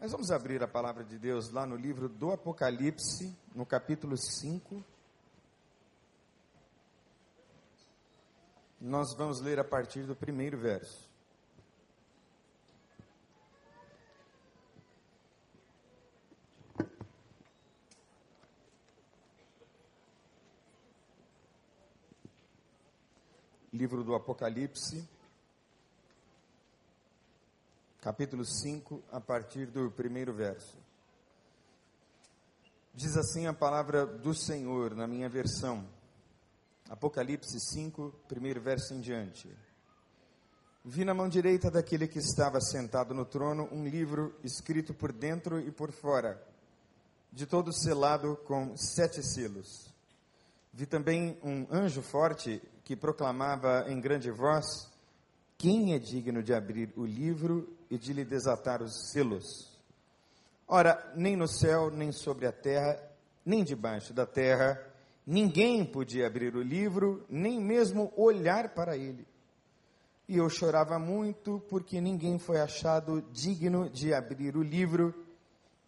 Nós vamos abrir a palavra de Deus lá no livro do Apocalipse, no capítulo 5. Nós vamos ler a partir do primeiro verso. Livro do Apocalipse, capítulo 5, a partir do primeiro verso. Diz assim a palavra do Senhor na minha versão, Apocalipse 5, primeiro verso em diante. Vi na mão direita daquele que estava sentado no trono um livro escrito por dentro e por fora, de todo selado com sete selos. Vi também um anjo forte que proclamava em grande voz: Quem é digno de abrir o livro e de lhe desatar os selos. Ora, nem no céu, nem sobre a terra, nem debaixo da terra, ninguém podia abrir o livro, nem mesmo olhar para ele. E eu chorava muito, porque ninguém foi achado digno de abrir o livro,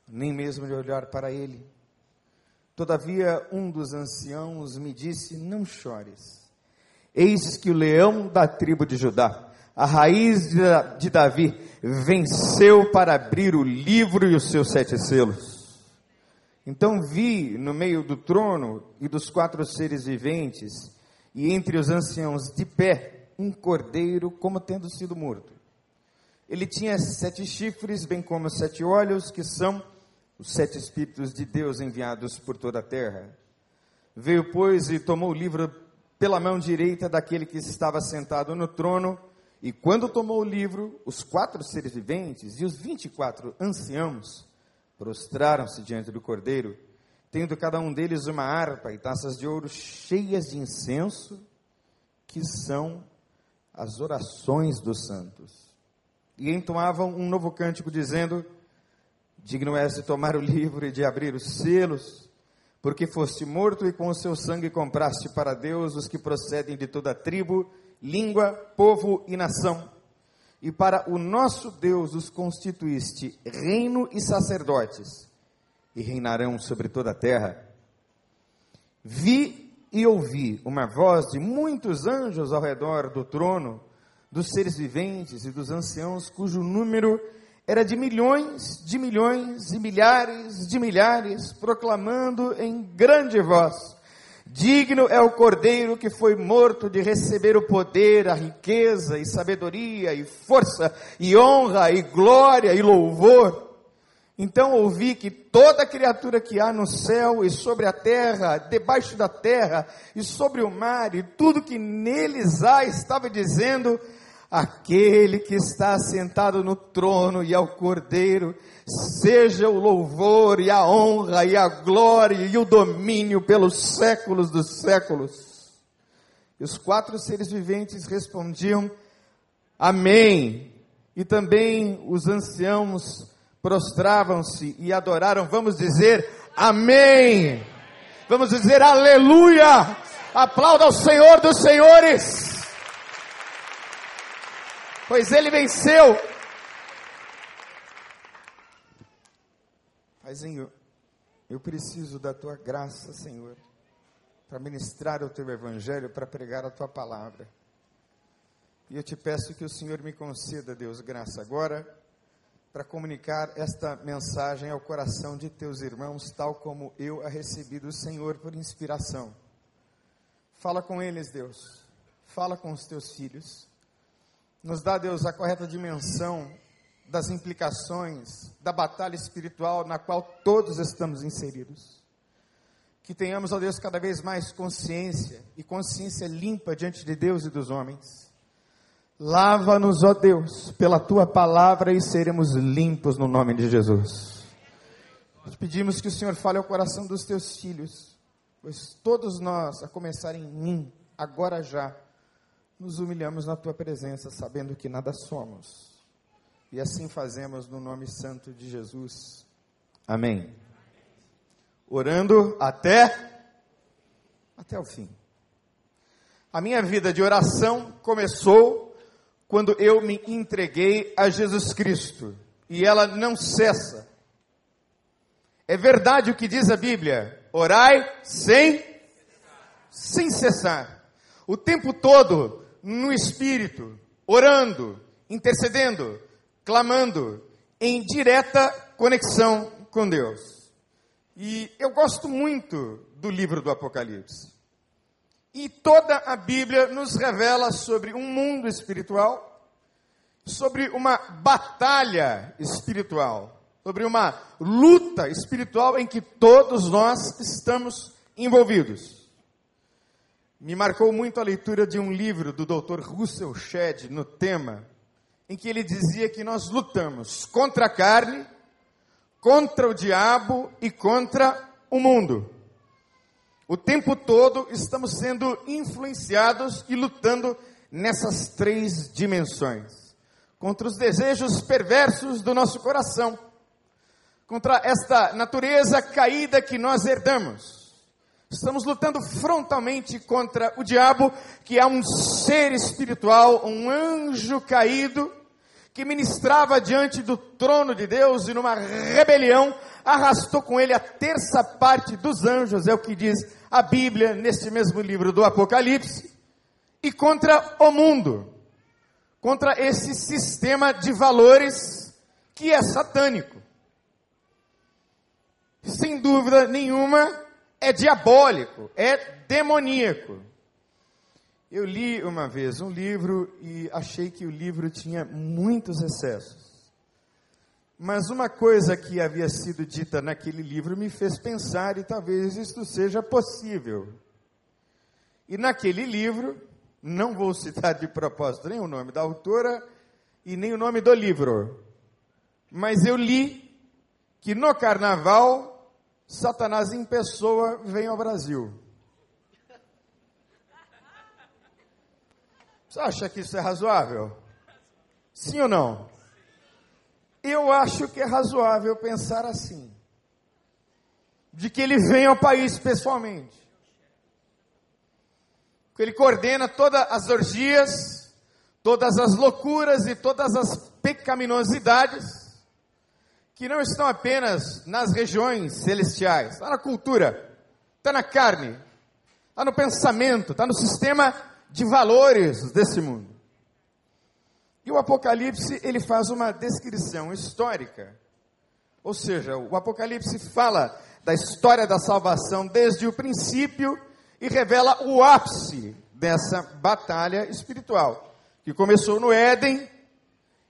nem mesmo de olhar para ele. Todavia, um dos anciãos me disse: Não chores. Eis que o leão da tribo de Judá, a raiz de Davi, venceu para abrir o livro e os seus sete selos. Então vi no meio do trono e dos quatro seres viventes, e entre os anciãos de pé, um cordeiro como tendo sido morto. Ele tinha sete chifres, bem como sete olhos, que são os sete Espíritos de Deus enviados por toda a terra. Veio, pois, e tomou o livro pela mão direita daquele que estava sentado no trono, e quando tomou o livro, os quatro seres viventes e os vinte e quatro anciãos prostraram-se diante do cordeiro, tendo cada um deles uma harpa e taças de ouro cheias de incenso, que são as orações dos santos. E entoavam um novo cântico, dizendo: Digno és de tomar o livro e de abrir os selos, porque foste morto e com o seu sangue compraste para Deus os que procedem de toda tribo, língua, povo e nação. E para o nosso Deus os constituíste reino e sacerdotes, e reinarão sobre toda a terra. Vi e ouvi uma voz de muitos anjos ao redor do trono, dos seres viventes e dos anciãos, cujo número era de milhões, de milhões e milhares de milhares, proclamando em grande voz: Digno é o cordeiro que foi morto de receber o poder, a riqueza e sabedoria e força e honra e glória e louvor. Então ouvi que toda criatura que há no céu e sobre a terra, debaixo da terra e sobre o mar e tudo que neles há estava dizendo: aquele que está sentado no trono e ao cordeiro, seja o louvor e a honra e a glória e o domínio pelos séculos dos séculos. E os quatro seres viventes respondiam: Amém. E também os anciãos prostravam-se e adoraram. Vamos dizer Amém. Vamos dizer Aleluia. Aplauda ao Senhor dos Senhores pois ele venceu. Paizinho, eu preciso da tua graça, Senhor, para ministrar o teu evangelho, para pregar a tua palavra. E eu te peço que o Senhor me conceda, Deus, graça agora, para comunicar esta mensagem ao coração de teus irmãos, tal como eu a recebi do Senhor por inspiração. Fala com eles, Deus. Fala com os teus filhos nos dá, Deus, a correta dimensão das implicações da batalha espiritual na qual todos estamos inseridos. Que tenhamos, ó Deus, cada vez mais consciência e consciência limpa diante de Deus e dos homens. Lava-nos, ó Deus, pela tua palavra e seremos limpos no nome de Jesus. Nós pedimos que o Senhor fale ao coração dos teus filhos, pois todos nós, a começar em mim, agora já, nos humilhamos na tua presença, sabendo que nada somos. E assim fazemos no nome santo de Jesus. Amém. Orando até até o fim. A minha vida de oração começou quando eu me entreguei a Jesus Cristo. e ela não cessa. É verdade o que diz a Bíblia: orai sem sem cessar. O tempo todo no espírito, orando, intercedendo, clamando, em direta conexão com Deus. E eu gosto muito do livro do Apocalipse. E toda a Bíblia nos revela sobre um mundo espiritual, sobre uma batalha espiritual, sobre uma luta espiritual em que todos nós estamos envolvidos. Me marcou muito a leitura de um livro do Dr. Russell Shedd no tema, em que ele dizia que nós lutamos contra a carne, contra o diabo e contra o mundo. O tempo todo estamos sendo influenciados e lutando nessas três dimensões contra os desejos perversos do nosso coração, contra esta natureza caída que nós herdamos. Estamos lutando frontalmente contra o diabo, que é um ser espiritual, um anjo caído, que ministrava diante do trono de Deus e numa rebelião arrastou com ele a terça parte dos anjos, é o que diz a Bíblia neste mesmo livro do Apocalipse, e contra o mundo, contra esse sistema de valores que é satânico. Sem dúvida nenhuma, é diabólico, é demoníaco. Eu li uma vez um livro e achei que o livro tinha muitos excessos. Mas uma coisa que havia sido dita naquele livro me fez pensar e talvez isto seja possível. E naquele livro, não vou citar de propósito nem o nome da autora e nem o nome do livro, mas eu li que no carnaval Satanás em pessoa vem ao Brasil. Você acha que isso é razoável? Sim ou não? Eu acho que é razoável pensar assim. De que ele vem ao país pessoalmente. Que ele coordena todas as orgias, todas as loucuras e todas as pecaminosidades que não estão apenas nas regiões celestiais, está na cultura, está na carne, está no pensamento, está no sistema de valores desse mundo. E o Apocalipse, ele faz uma descrição histórica. Ou seja, o Apocalipse fala da história da salvação desde o princípio e revela o ápice dessa batalha espiritual, que começou no Éden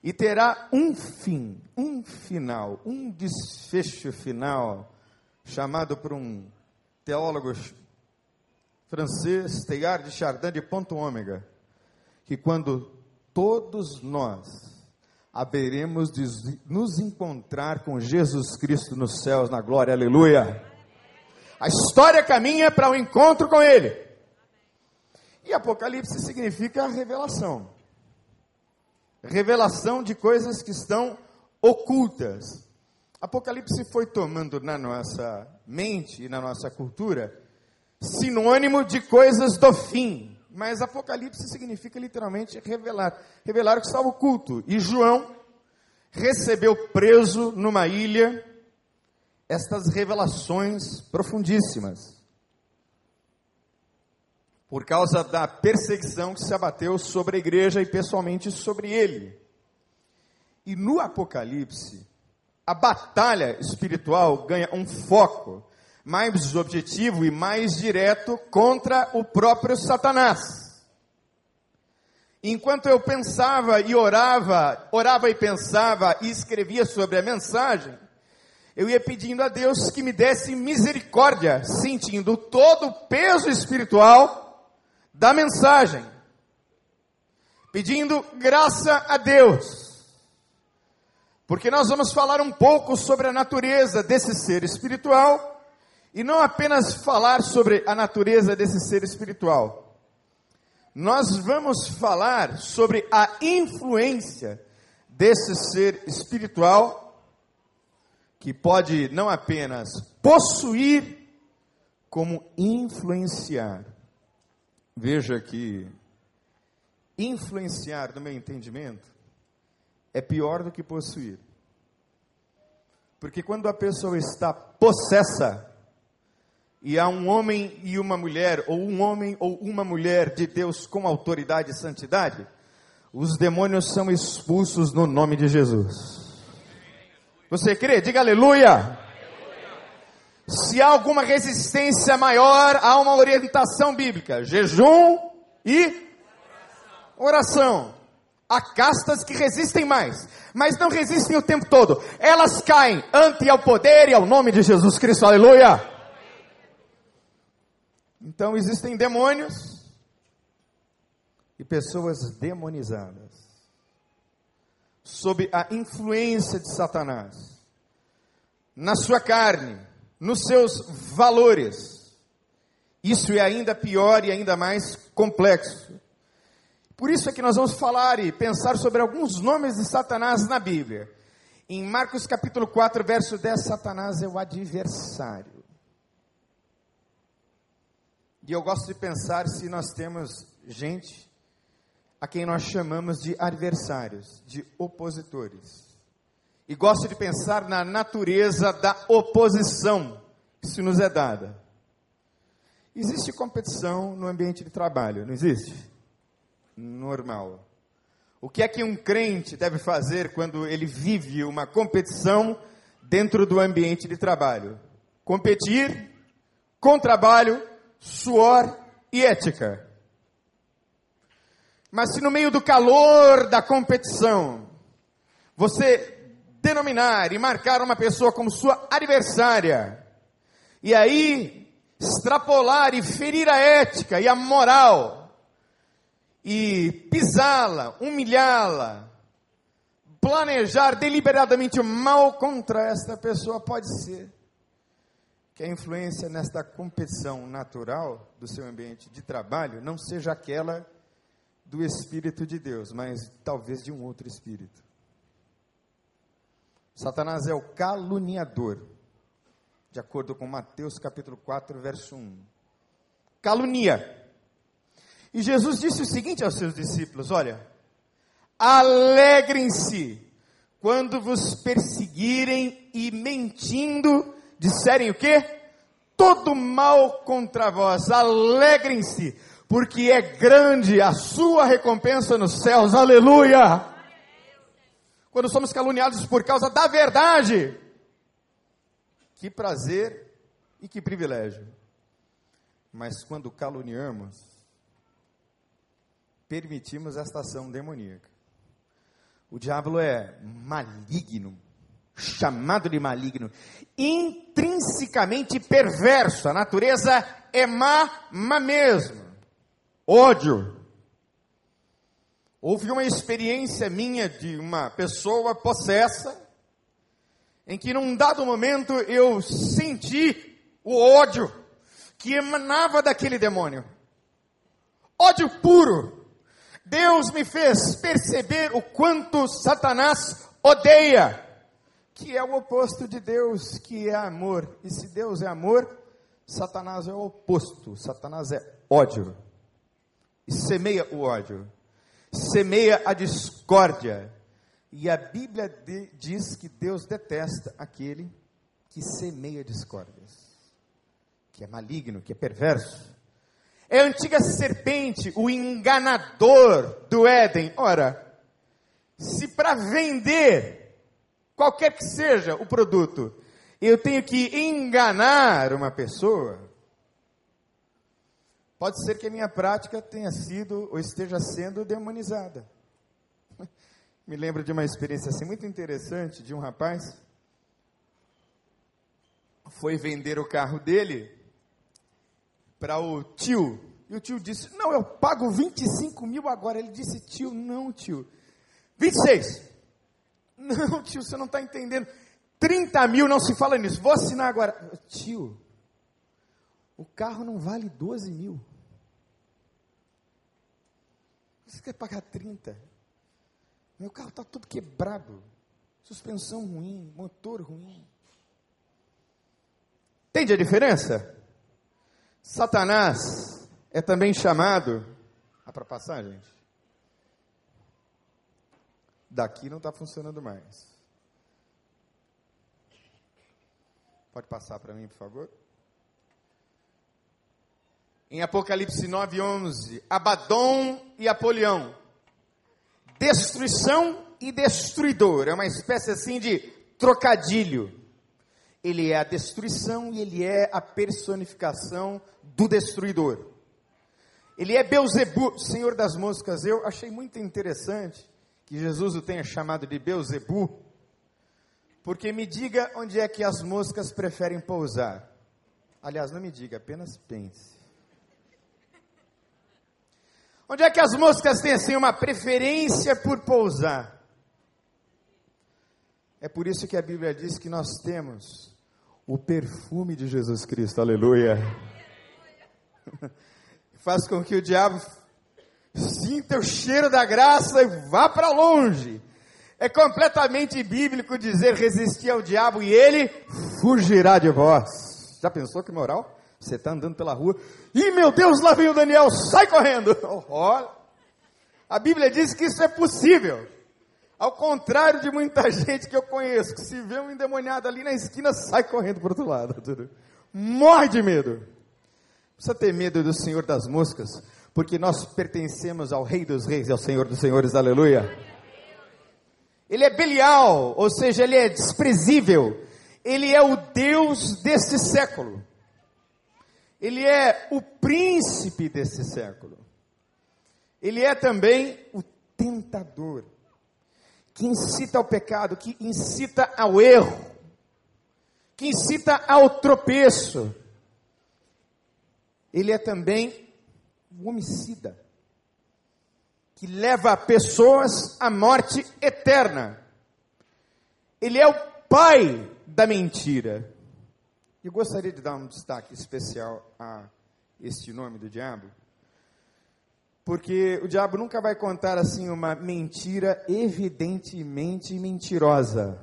e terá um fim, um final, um desfecho final, chamado por um teólogo francês, Teilhard de Chardin de ponto ômega, que quando todos nós haveremos de nos encontrar com Jesus Cristo nos céus, na glória, aleluia. A história caminha para o um encontro com Ele. E Apocalipse significa revelação revelação de coisas que estão ocultas. Apocalipse foi tomando na nossa mente e na nossa cultura sinônimo de coisas do fim. Mas Apocalipse significa literalmente revelar. Revelar o que estava oculto. E João recebeu preso numa ilha estas revelações profundíssimas. Por causa da perseguição que se abateu sobre a igreja e pessoalmente sobre ele. E no Apocalipse, a batalha espiritual ganha um foco mais objetivo e mais direto contra o próprio Satanás. Enquanto eu pensava e orava, orava e pensava e escrevia sobre a mensagem, eu ia pedindo a Deus que me desse misericórdia, sentindo todo o peso espiritual da mensagem, pedindo graça a Deus, porque nós vamos falar um pouco sobre a natureza desse ser espiritual e não apenas falar sobre a natureza desse ser espiritual. Nós vamos falar sobre a influência desse ser espiritual que pode não apenas possuir, como influenciar. Veja que influenciar, no meu entendimento, é pior do que possuir. Porque quando a pessoa está possessa, e há um homem e uma mulher, ou um homem ou uma mulher de Deus com autoridade e santidade, os demônios são expulsos no nome de Jesus. Você crê? Diga aleluia. Se há alguma resistência maior, há uma orientação bíblica: jejum e oração. Há castas que resistem mais, mas não resistem o tempo todo. Elas caem ante ao poder e ao nome de Jesus Cristo. Aleluia. Então existem demônios e pessoas demonizadas, sob a influência de Satanás, na sua carne, nos seus valores. Isso é ainda pior e ainda mais complexo. Por isso é que nós vamos falar e pensar sobre alguns nomes de Satanás na Bíblia. Em Marcos capítulo 4, verso 10, Satanás é o adversário. E eu gosto de pensar se nós temos gente a quem nós chamamos de adversários, de opositores. E gosto de pensar na natureza da oposição que se nos é dada. Existe competição no ambiente de trabalho, não existe? Normal. O que é que um crente deve fazer quando ele vive uma competição dentro do ambiente de trabalho? Competir com trabalho suor e ética. Mas se no meio do calor da competição, você denominar e marcar uma pessoa como sua adversária, e aí extrapolar e ferir a ética e a moral, e pisá-la, humilhá-la, planejar deliberadamente mal contra esta pessoa, pode ser que a influência nesta competição natural do seu ambiente de trabalho não seja aquela do Espírito de Deus, mas talvez de um outro espírito. Satanás é o caluniador, de acordo com Mateus capítulo 4, verso 1. Calunia. E Jesus disse o seguinte aos seus discípulos: Olha, alegrem-se quando vos perseguirem e mentindo disserem o quê? Todo mal contra vós, alegrem-se, porque é grande a sua recompensa nos céus, aleluia! Quando somos caluniados por causa da verdade, que prazer e que privilégio. Mas quando caluniamos, permitimos esta ação demoníaca. O diabo é maligno, chamado de maligno, intrinsecamente perverso. A natureza é má, má mesmo. Ódio. Houve uma experiência minha de uma pessoa possessa, em que num dado momento eu senti o ódio que emanava daquele demônio. Ódio puro. Deus me fez perceber o quanto Satanás odeia que é o oposto de Deus, que é amor. E se Deus é amor, Satanás é o oposto. Satanás é ódio. E semeia o ódio. Semeia a discórdia. E a Bíblia de, diz que Deus detesta aquele que semeia discórdias, que é maligno, que é perverso. É a antiga serpente, o enganador do Éden. Ora, se para vender qualquer que seja o produto, eu tenho que enganar uma pessoa, pode ser que a minha prática tenha sido ou esteja sendo demonizada. Me lembro de uma experiência assim muito interessante de um rapaz foi vender o carro dele para o tio. E o tio disse: Não, eu pago 25 mil agora. Ele disse: Tio, não, tio. 26. Não, tio, você não está entendendo. 30 mil não se fala nisso. Vou assinar agora. Tio, o carro não vale 12 mil. Você quer pagar 30? Meu carro está todo quebrado. Suspensão ruim, motor ruim. Entende a diferença? Satanás é também chamado. Ah, para passar, gente? Daqui não está funcionando mais. Pode passar para mim, por favor? Em Apocalipse 9, 11. Abaddon e Apolião. Destruição e destruidor. É uma espécie assim de trocadilho. Ele é a destruição e ele é a personificação do destruidor. Ele é Beuzebu, Senhor das moscas. Eu achei muito interessante que Jesus o tenha chamado de Beuzebu, porque me diga onde é que as moscas preferem pousar. Aliás, não me diga, apenas pense. Onde é que as moscas têm assim uma preferência por pousar? É por isso que a Bíblia diz que nós temos o perfume de Jesus Cristo, aleluia. Faz com que o diabo sinta o cheiro da graça e vá para longe. É completamente bíblico dizer resistir ao diabo e ele fugirá de vós. Já pensou que moral? Você está andando pela rua, e meu Deus, lá vem o Daniel, sai correndo. Olha, a Bíblia diz que isso é possível. Ao contrário de muita gente que eu conheço, que se vê um endemoniado ali na esquina, sai correndo para o outro lado. Morre de medo. Precisa ter medo do Senhor das moscas, porque nós pertencemos ao Rei dos Reis e ao Senhor dos Senhores, aleluia. Ele é Belial, ou seja, ele é desprezível. Ele é o Deus desse século. Ele é o príncipe desse século. Ele é também o tentador, que incita ao pecado, que incita ao erro, que incita ao tropeço. Ele é também o homicida, que leva pessoas à morte eterna. Ele é o pai da mentira. Eu gostaria de dar um destaque especial a este nome do diabo, porque o diabo nunca vai contar assim uma mentira evidentemente mentirosa.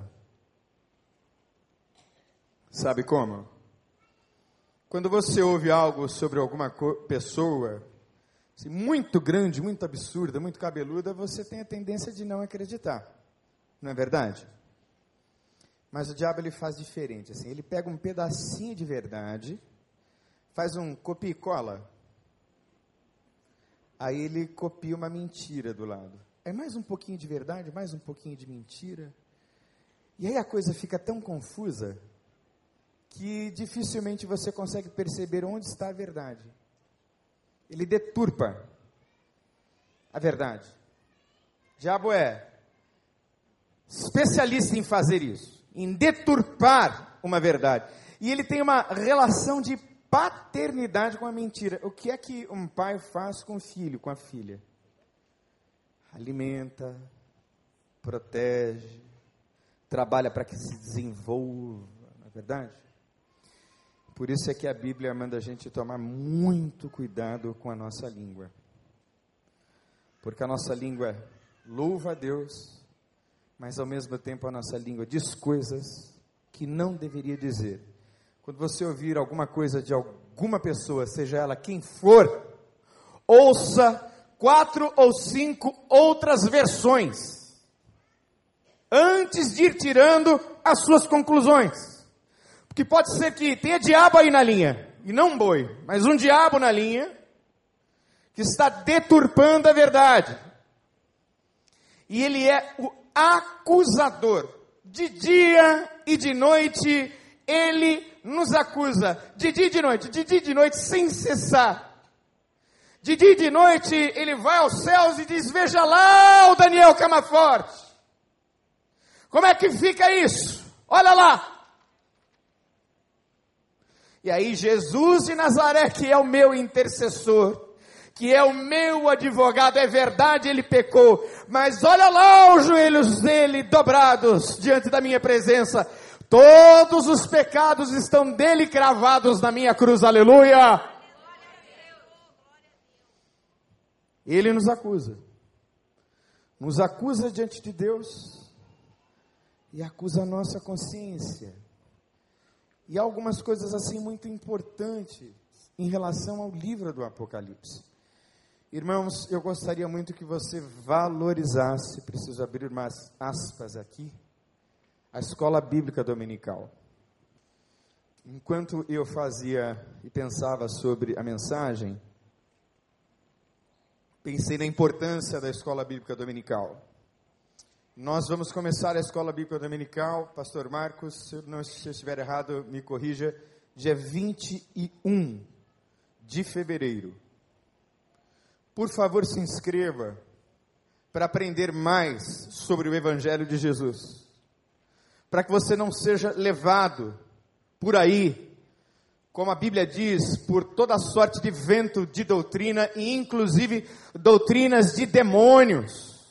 Sabe como? Quando você ouve algo sobre alguma pessoa, assim, muito grande, muito absurda, muito cabeluda, você tem a tendência de não acreditar. Não é verdade? Mas o diabo ele faz diferente, assim, ele pega um pedacinho de verdade, faz um copia e cola, aí ele copia uma mentira do lado. É mais um pouquinho de verdade, mais um pouquinho de mentira. E aí a coisa fica tão confusa que dificilmente você consegue perceber onde está a verdade. Ele deturpa a verdade. O diabo é especialista em fazer isso em deturpar uma verdade. E ele tem uma relação de paternidade com a mentira. O que é que um pai faz com o filho, com a filha? Alimenta, protege, trabalha para que se desenvolva, não é verdade? Por isso é que a Bíblia manda a gente tomar muito cuidado com a nossa língua. Porque a nossa língua louva a Deus, mas ao mesmo tempo a nossa língua diz coisas que não deveria dizer. Quando você ouvir alguma coisa de alguma pessoa, seja ela quem for, ouça quatro ou cinco outras versões antes de ir tirando as suas conclusões. Porque pode ser que tenha diabo aí na linha, e não um boi, mas um diabo na linha, que está deturpando a verdade. E ele é o acusador. De dia e de noite ele nos acusa. De dia e de noite, de dia e de noite sem cessar. De dia e de noite ele vai aos céus e diz: Veja lá o Daniel Camaforte. Como é que fica isso? Olha lá. E aí, Jesus de Nazaré, que é o meu intercessor, que é o meu advogado, é verdade, ele pecou, mas olha lá os joelhos dele dobrados diante da minha presença. Todos os pecados estão dele cravados na minha cruz, aleluia. Ele nos acusa, nos acusa diante de Deus e acusa a nossa consciência. E algumas coisas assim muito importantes em relação ao livro do Apocalipse. Irmãos, eu gostaria muito que você valorizasse, preciso abrir umas aspas aqui, a escola bíblica dominical. Enquanto eu fazia e pensava sobre a mensagem, pensei na importância da escola bíblica dominical. Nós vamos começar a escola bíblica dominical, Pastor Marcos, se eu não se eu estiver errado, me corrija, dia 21 de fevereiro. Por favor, se inscreva para aprender mais sobre o Evangelho de Jesus, para que você não seja levado por aí, como a Bíblia diz, por toda sorte de vento de doutrina e inclusive doutrinas de demônios.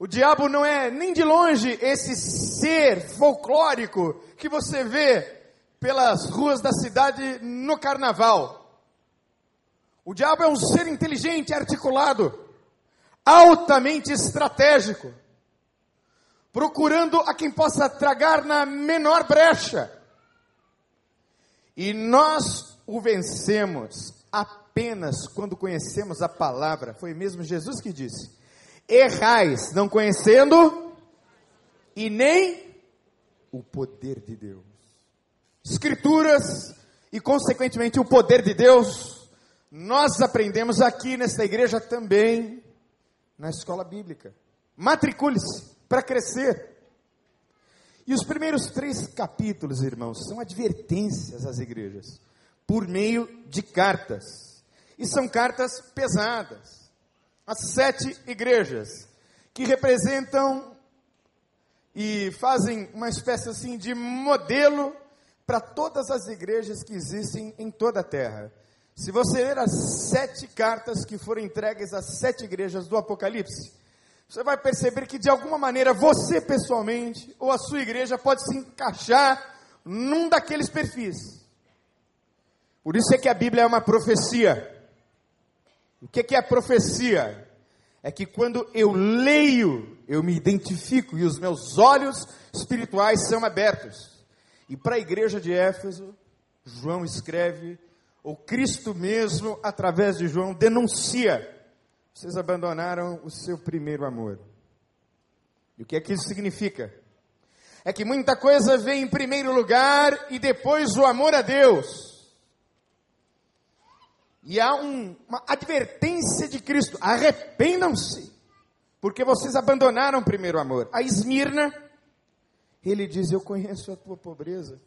O diabo não é nem de longe esse ser folclórico que você vê pelas ruas da cidade no carnaval. O diabo é um ser inteligente, articulado, altamente estratégico procurando a quem possa tragar na menor brecha. E nós o vencemos apenas quando conhecemos a palavra. Foi mesmo Jesus que disse: Errais, não conhecendo e nem o poder de Deus. Escrituras e, consequentemente, o poder de Deus, nós aprendemos aqui nesta igreja também, na escola bíblica. Matricule-se para crescer. E os primeiros três capítulos, irmãos, são advertências às igrejas, por meio de cartas. E são cartas pesadas. As sete igrejas, que representam e fazem uma espécie assim de modelo para todas as igrejas que existem em toda a terra. Se você ler as sete cartas que foram entregues às sete igrejas do Apocalipse, você vai perceber que de alguma maneira você pessoalmente ou a sua igreja pode se encaixar num daqueles perfis. Por isso é que a Bíblia é uma profecia. O que é, a profecia? É que quando eu leio, eu me identifico e os meus olhos espirituais são abertos. E para a igreja de Éfeso, João escreve, ou Cristo mesmo, através de João, denuncia vocês abandonaram o seu primeiro amor. E o que é que isso significa? É que muita coisa vem em primeiro lugar e depois o amor a Deus. E há um, uma advertência de Cristo: arrependam-se, porque vocês abandonaram o primeiro amor. A Esmirna, ele diz: Eu conheço a tua pobreza,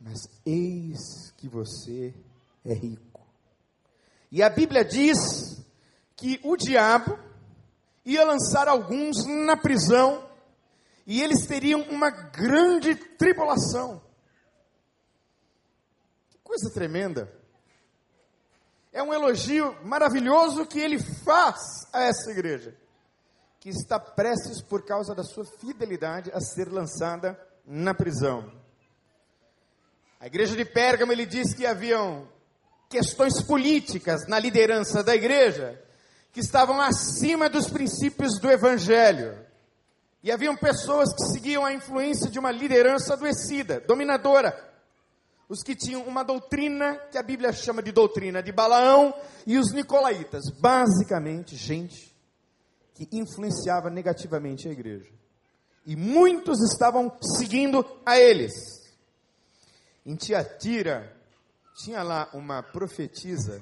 mas eis que você é rico. E a Bíblia diz que o diabo ia lançar alguns na prisão e eles teriam uma grande tribulação. Que coisa tremenda. É um elogio maravilhoso que ele faz a essa igreja, que está prestes, por causa da sua fidelidade, a ser lançada na prisão. A igreja de Pérgamo, ele diz que haviam questões políticas na liderança da igreja, que estavam acima dos princípios do Evangelho. E haviam pessoas que seguiam a influência de uma liderança adoecida, dominadora. Os que tinham uma doutrina que a Bíblia chama de doutrina de Balaão e os nicolaítas. Basicamente, gente que influenciava negativamente a igreja. E muitos estavam seguindo a eles. Em Tiatira, tinha lá uma profetisa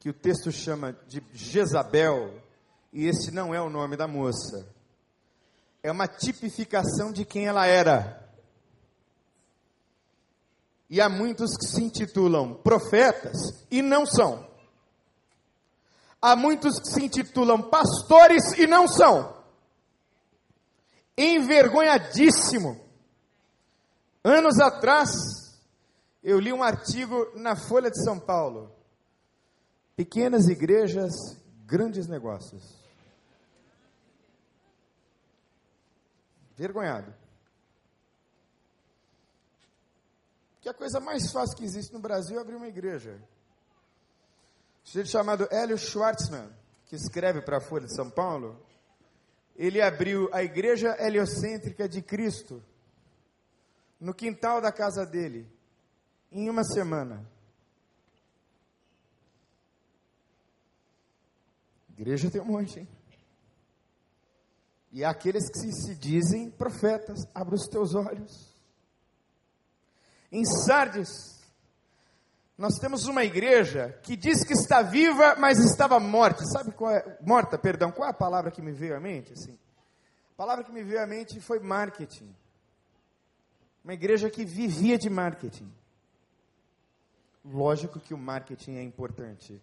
que o texto chama de Jezabel, e esse não é o nome da moça. É uma tipificação de quem ela era. E há muitos que se intitulam profetas e não são. Há muitos que se intitulam pastores e não são. Envergonhadíssimo. Anos atrás, eu li um artigo na Folha de São Paulo Pequenas igrejas, grandes negócios. Vergonhado. Que a coisa mais fácil que existe no Brasil é abrir uma igreja. Um sujeito chamado Hélio Schwartzman, que escreve para a Folha de São Paulo, ele abriu a igreja heliocêntrica de Cristo no quintal da casa dele, em uma semana. Igreja tem um monte, hein? E aqueles que se, dizem profetas, abra os teus olhos. Em Sardes, nós temos uma igreja que diz que está viva, mas estava morta. Sabe qual é? Morta, perdão. Qual é a palavra que me veio à mente? Assim, a palavra que me veio à mente foi marketing. Uma igreja que vivia de marketing. Lógico que o marketing é importante.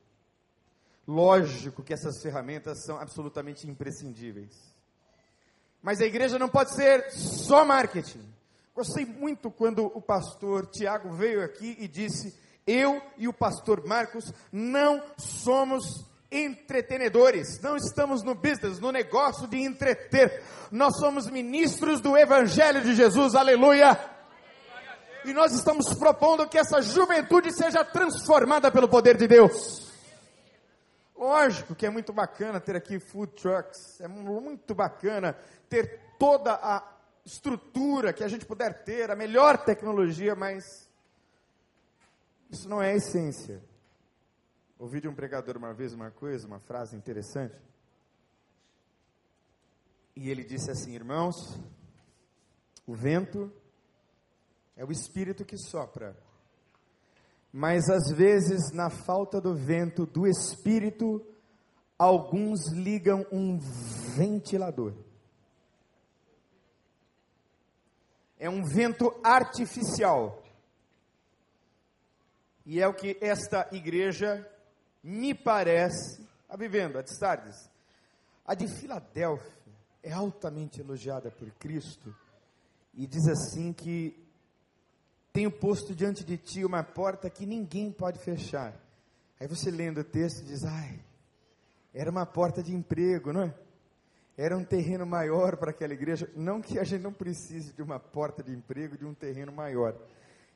Lógico que essas ferramentas são absolutamente imprescindíveis. Mas a igreja não pode ser só marketing. Gostei muito quando o pastor Tiago veio aqui e disse: Eu e o pastor Marcos não somos entretenedores, não estamos no business, no negócio de entreter. Nós somos ministros do Evangelho de Jesus, aleluia. E nós estamos propondo que essa juventude seja transformada pelo poder de Deus. Lógico que é muito bacana ter aqui food trucks, é muito bacana ter toda a estrutura que a gente puder ter, a melhor tecnologia, mas isso não é a essência. Ouvi de um pregador uma vez uma coisa, uma frase interessante. E ele disse assim: Irmãos, o vento é o espírito que sopra. Mas às vezes, na falta do vento do espírito, alguns ligam um ventilador. É um vento artificial. E é o que esta igreja me parece a vivendo, a de Sardes. A de Filadélfia é altamente elogiada por Cristo e diz assim que tenho posto diante de ti uma porta que ninguém pode fechar. Aí você lendo o texto diz, ai, era uma porta de emprego, não é? Era um terreno maior para aquela igreja. Não que a gente não precise de uma porta de emprego, de um terreno maior.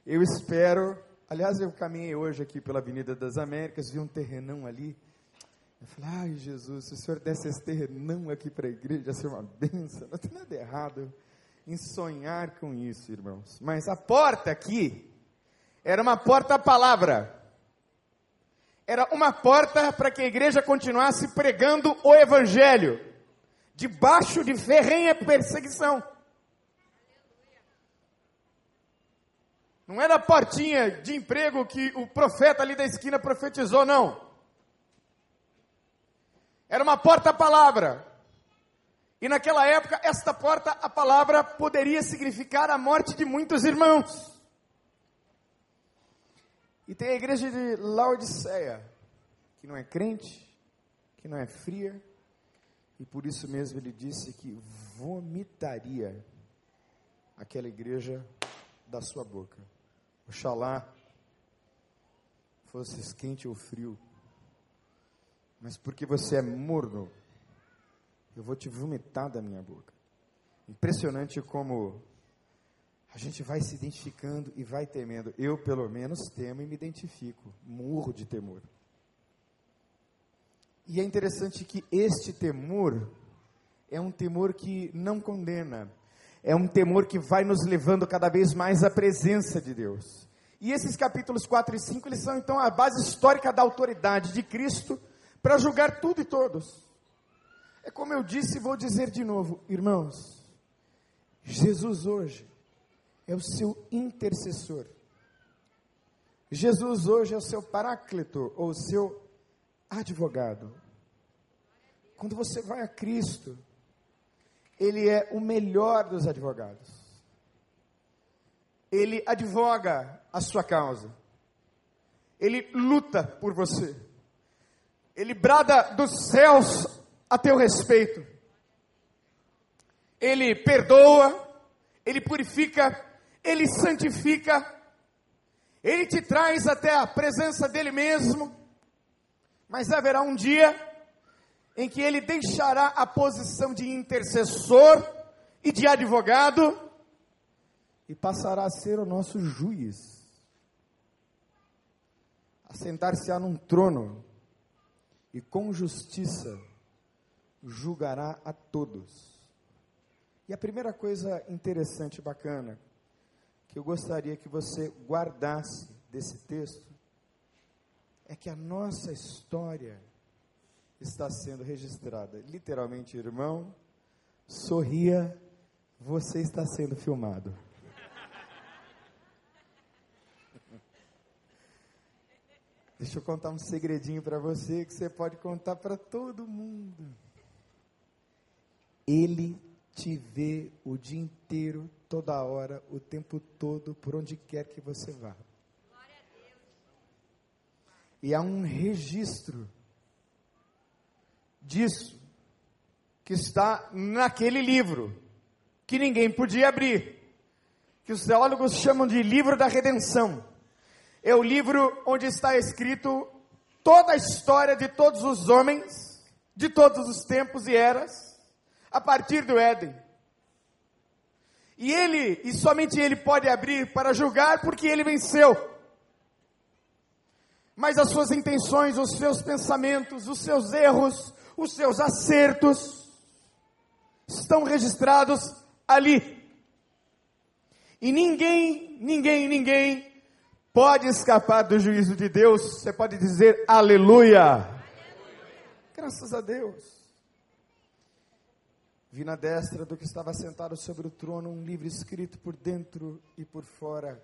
Eu espero, aliás, eu caminhei hoje aqui pela Avenida das Américas, vi um terrenão ali. Eu falei, ai Jesus, se o senhor desse esse terrenão aqui para a igreja, ia ser uma benção. Não tem nada errado em sonhar com isso, irmãos. Mas a porta aqui era uma porta à palavra. Era uma porta para que a igreja continuasse pregando o evangelho, debaixo de ferrenha perseguição. Não era a portinha de emprego que o profeta ali da esquina profetizou, não. Era uma porta à palavra. E naquela época, esta porta, a palavra poderia significar a morte de muitos irmãos. E tem a igreja de Laodiceia, que não é crente, que não é fria, e por isso mesmo ele disse que vomitaria aquela igreja da sua boca. Oxalá fosse quente ou frio, mas porque você é morno, eu vou te vomitar da minha boca. Impressionante como a gente vai se identificando e vai temendo. Eu, pelo menos, temo e me identifico, murro de temor. E é interessante que este temor é um temor que não condena, é um temor que vai nos levando cada vez mais à presença de Deus. E esses capítulos 4 e 5, eles são então a base histórica da autoridade de Cristo para julgar tudo e todos. É como eu disse e vou dizer de novo, irmãos, Jesus hoje é o seu intercessor. Jesus hoje é o seu paráclito, ou o seu advogado. Quando você vai a Cristo, Ele é o melhor dos advogados. Ele advoga a sua causa. Ele luta por você. Ele brada dos céus a teu respeito. Ele perdoa, ele purifica, ele santifica, ele te traz até a presença dele mesmo. Mas haverá um dia em que ele deixará a posição de intercessor e de advogado e passará a ser o nosso juiz. A sentar-se-á num trono e com justiça julgará a todos. E a primeira coisa interessante e bacana que eu gostaria que você guardasse desse texto é que a nossa história está sendo registrada. Literalmente, irmão, sorria, você está sendo filmado. Deixa eu contar um segredinho para você que você pode contar para todo mundo. Ele te vê o dia inteiro, toda hora, o tempo todo, por onde quer que você vá. E há um registro disso que está naquele livro que ninguém podia abrir, que os teólogos chamam de livro da redenção. É o livro onde está escrito toda a história de todos os homens, de todos os tempos e eras, a partir do Éden. E ele, e somente ele pode abrir para julgar porque ele venceu. Mas as suas intenções, os seus pensamentos, os seus erros, os seus acertos estão registrados ali. E ninguém, ninguém, ninguém pode escapar do juízo de Deus. Você pode dizer aleluia. aleluia. Graças a Deus. Vi na destra do que estava sentado sobre o trono um livro escrito por dentro e por fora,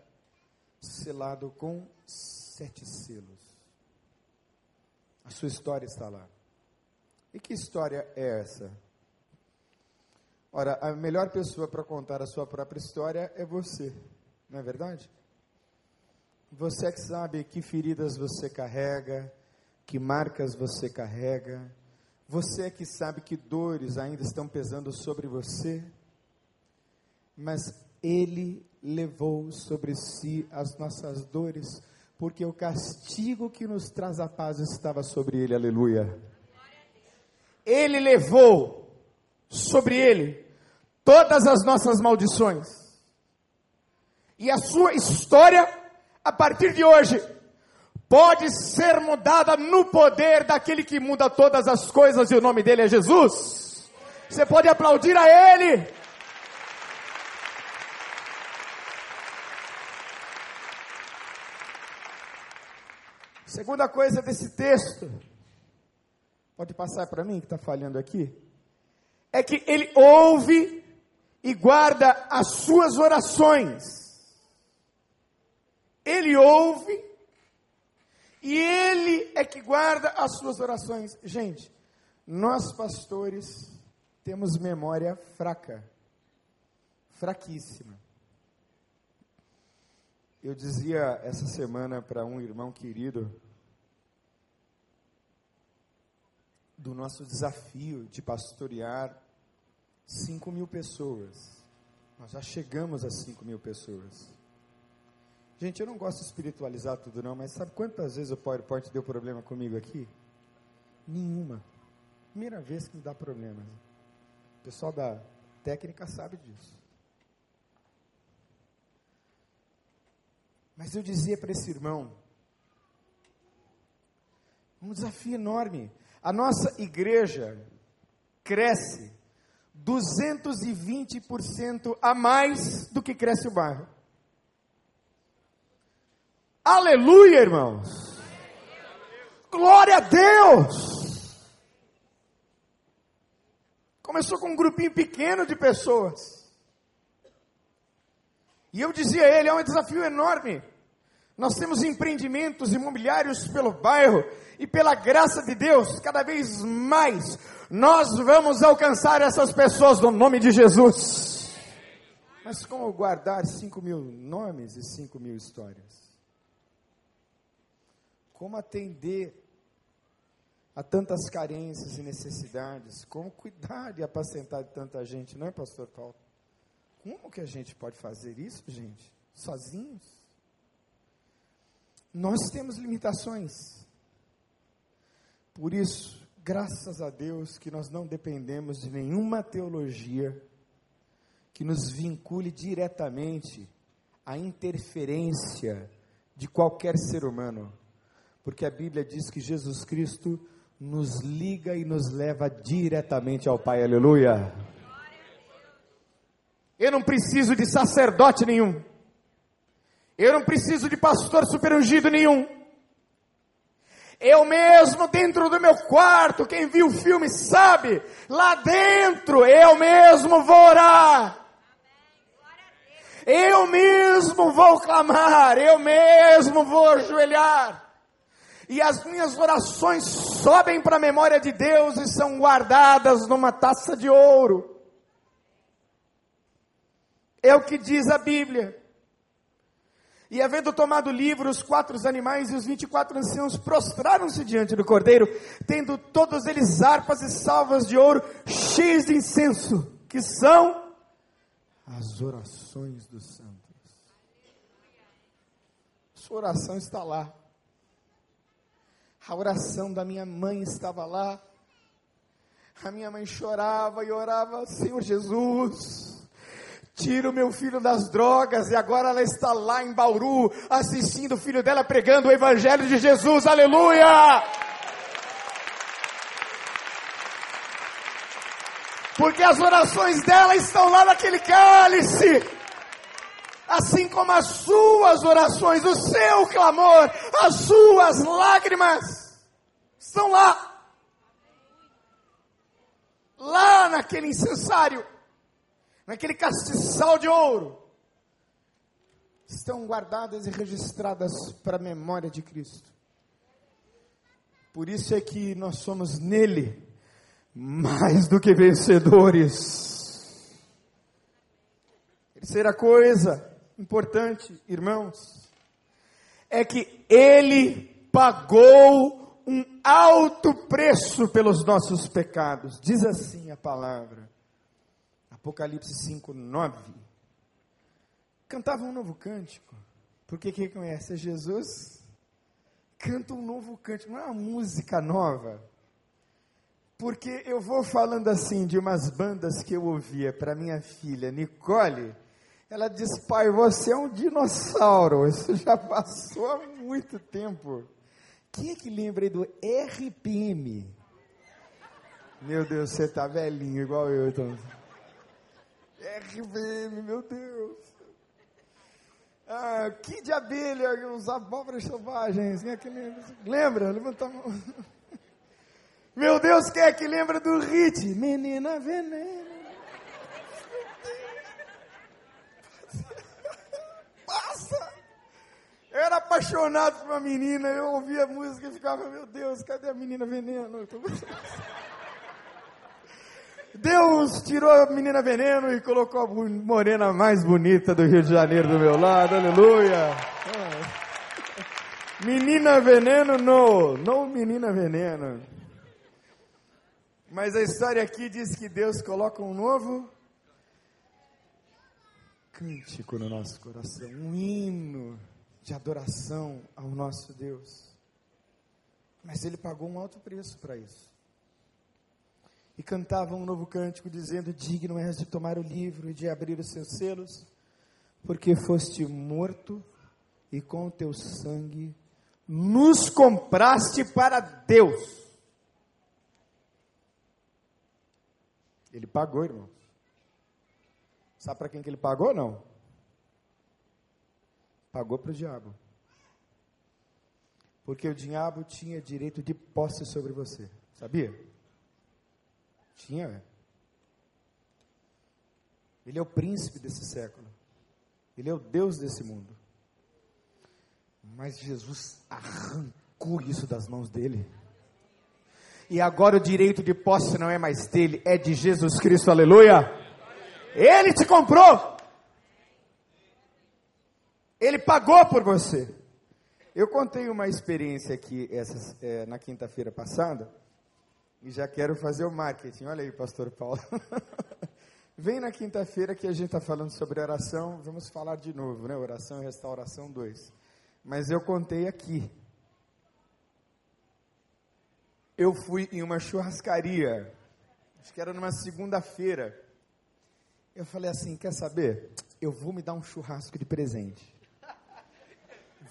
selado com sete selos. A sua história está lá. E que história é essa? Ora, a melhor pessoa para contar a sua própria história é você, não é verdade? Você é que sabe que feridas você carrega, que marcas você carrega, você é que sabe que dores ainda estão pesando sobre você, mas Ele levou sobre si as nossas dores, porque o castigo que nos traz a paz estava sobre Ele, aleluia. Ele levou sobre ele todas as nossas maldições. E a sua história, a partir de hoje, pode ser mudada no poder daquele que muda todas as coisas e o nome dele é Jesus. Você pode aplaudir a ele. Segunda coisa desse texto, pode passar para mim que está falhando aqui é que ele ouve e guarda as suas orações. Ele ouve e ele é que guarda as suas orações. Gente, nós pastores temos memória fraca, fraquíssima. Eu dizia essa semana para um irmão querido do nosso desafio de pastorear 5 mil pessoas. Nós já chegamos a 5 mil pessoas. Gente, eu não gosto de espiritualizar tudo não, mas sabe quantas vezes o PowerPoint deu problema comigo aqui? Nenhuma. Primeira vez que me dá problema. O pessoal da técnica sabe disso. Mas eu dizia para esse irmão, um desafio enorme. A nossa igreja cresce 220% a mais do que cresce o bairro. Aleluia, irmãos! Glória a Deus! Começou com um grupinho pequeno de pessoas. E eu dizia a ele: é um desafio enorme. Nós temos empreendimentos imobiliários pelo bairro e pela graça de Deus, cada vez mais nós vamos alcançar essas pessoas no nome de Jesus. Mas como guardar cinco mil nomes e cinco mil histórias? Como atender a tantas carências e necessidades? Como cuidar e apacentar de tanta gente, não é, Pastor Paulo? Como que a gente pode fazer isso, gente? Sozinhos? Nós temos limitações. Por isso, graças a Deus que nós não dependemos de nenhuma teologia que nos vincule diretamente à interferência de qualquer ser humano. Porque a Bíblia diz que Jesus Cristo nos liga e nos leva diretamente ao Pai. Aleluia. Eu não preciso de sacerdote nenhum. Eu não preciso de pastor super ungido nenhum. Eu mesmo dentro do meu quarto, quem viu o filme sabe, lá dentro eu mesmo vou orar. Eu mesmo vou clamar, eu mesmo vou ajoelhar. e as minhas orações sobem para a memória de Deus e são guardadas numa taça de ouro. É o que diz a Bíblia. E havendo tomado o livro, os quatro animais e os vinte e quatro anciãos prostraram-se diante do cordeiro, tendo todos eles harpas e salvas de ouro cheias de incenso, que são as orações dos santos. Sua oração está lá. A oração da minha mãe estava lá. A minha mãe chorava e orava, Senhor Jesus, tira o meu filho das drogas, e agora ela está lá em Bauru, assistindo o filho dela pregando o Evangelho de Jesus, aleluia! Porque as orações dela estão lá naquele cálice, assim como as suas orações, o seu clamor, as suas lágrimas, estão lá. Lá naquele incensário naquele castiçal de ouro, estão guardadas e registradas para a memória de Cristo. Por isso é que nós somos nele mais do que vencedores. Terceira coisa importante, irmãos, é que ele pagou um alto preço pelos nossos pecados. Diz assim a palavra. Apocalipse 5, 9. Cantava um novo cântico. Porque quem conhece Jesus canta um novo cântico, não é uma música nova. Porque eu vou falando assim de umas bandas que eu ouvia para minha filha Nicole. Ela diz: Pai, você é um dinossauro. Isso já passou há muito tempo. Quem é que lembra do RPM? Meu Deus, você tá velhinho igual eu, então. RVM, meu Deus. Ah, que de abelha, os abóboras selvagens. Quem é que lembra? Lembra? Levanta a mão. Meu Deus, quem é que lembra do hit? Menina veneno. Passa! Eu era apaixonado por uma menina, eu ouvia a música e ficava, meu Deus, cadê a menina veneno? Deus tirou a menina veneno e colocou a morena mais bonita do Rio de Janeiro do meu lado, aleluia. É. Menina veneno, não, não menina veneno. Mas a história aqui diz que Deus coloca um novo cântico no nosso coração, um hino de adoração ao nosso Deus. Mas ele pagou um alto preço para isso e cantavam um novo cântico, dizendo: Digno és de tomar o livro e de abrir os seus selos, porque foste morto e com o teu sangue nos compraste para Deus. Ele pagou, irmão. Sabe para quem que ele pagou? Não. Pagou para o diabo. Porque o diabo tinha direito de posse sobre você. Sabia? Tinha. Ele é o príncipe desse século. Ele é o Deus desse mundo. Mas Jesus arrancou isso das mãos dele. E agora o direito de posse não é mais dele, é de Jesus Cristo, aleluia. Ele te comprou. Ele pagou por você. Eu contei uma experiência aqui essa, é, na quinta-feira passada. E já quero fazer o marketing. Olha aí, pastor Paulo. Vem na quinta-feira que a gente está falando sobre oração. Vamos falar de novo, né? Oração e restauração 2. Mas eu contei aqui. Eu fui em uma churrascaria. Acho que era numa segunda-feira. Eu falei assim: quer saber? Eu vou me dar um churrasco de presente.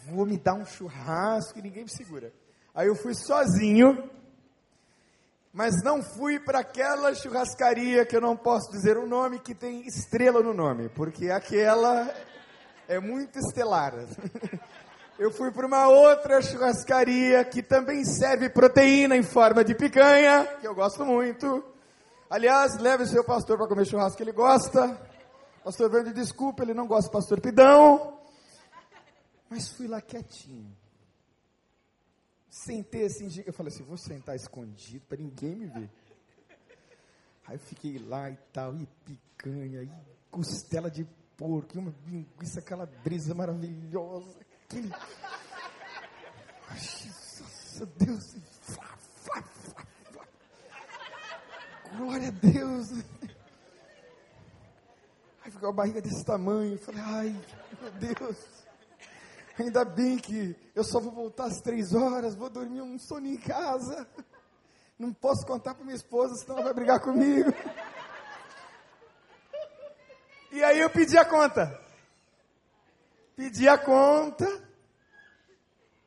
Vou me dar um churrasco e ninguém me segura. Aí eu fui sozinho mas não fui para aquela churrascaria que eu não posso dizer o nome, que tem estrela no nome, porque aquela é muito estelar. Eu fui para uma outra churrascaria que também serve proteína em forma de picanha, que eu gosto muito. Aliás, leve o seu pastor para comer churrasco que ele gosta. Pastor Vende, desculpa, ele não gosta do pastor Pidão. Mas fui lá quietinho. Sentei assim, eu falei assim, vou sentar escondido para ninguém me ver. Aí eu fiquei lá e tal, e picanha, e costela de porco, e uma linguiça calabresa maravilhosa. Aquele... Nossa, Deus. Glória a Deus. Aí ficou a barriga desse tamanho. Eu falei, ai, meu Deus. Ainda bem que eu só vou voltar às três horas, vou dormir um sono em casa. Não posso contar para minha esposa, senão ela vai brigar comigo. E aí eu pedi a conta. Pedi a conta.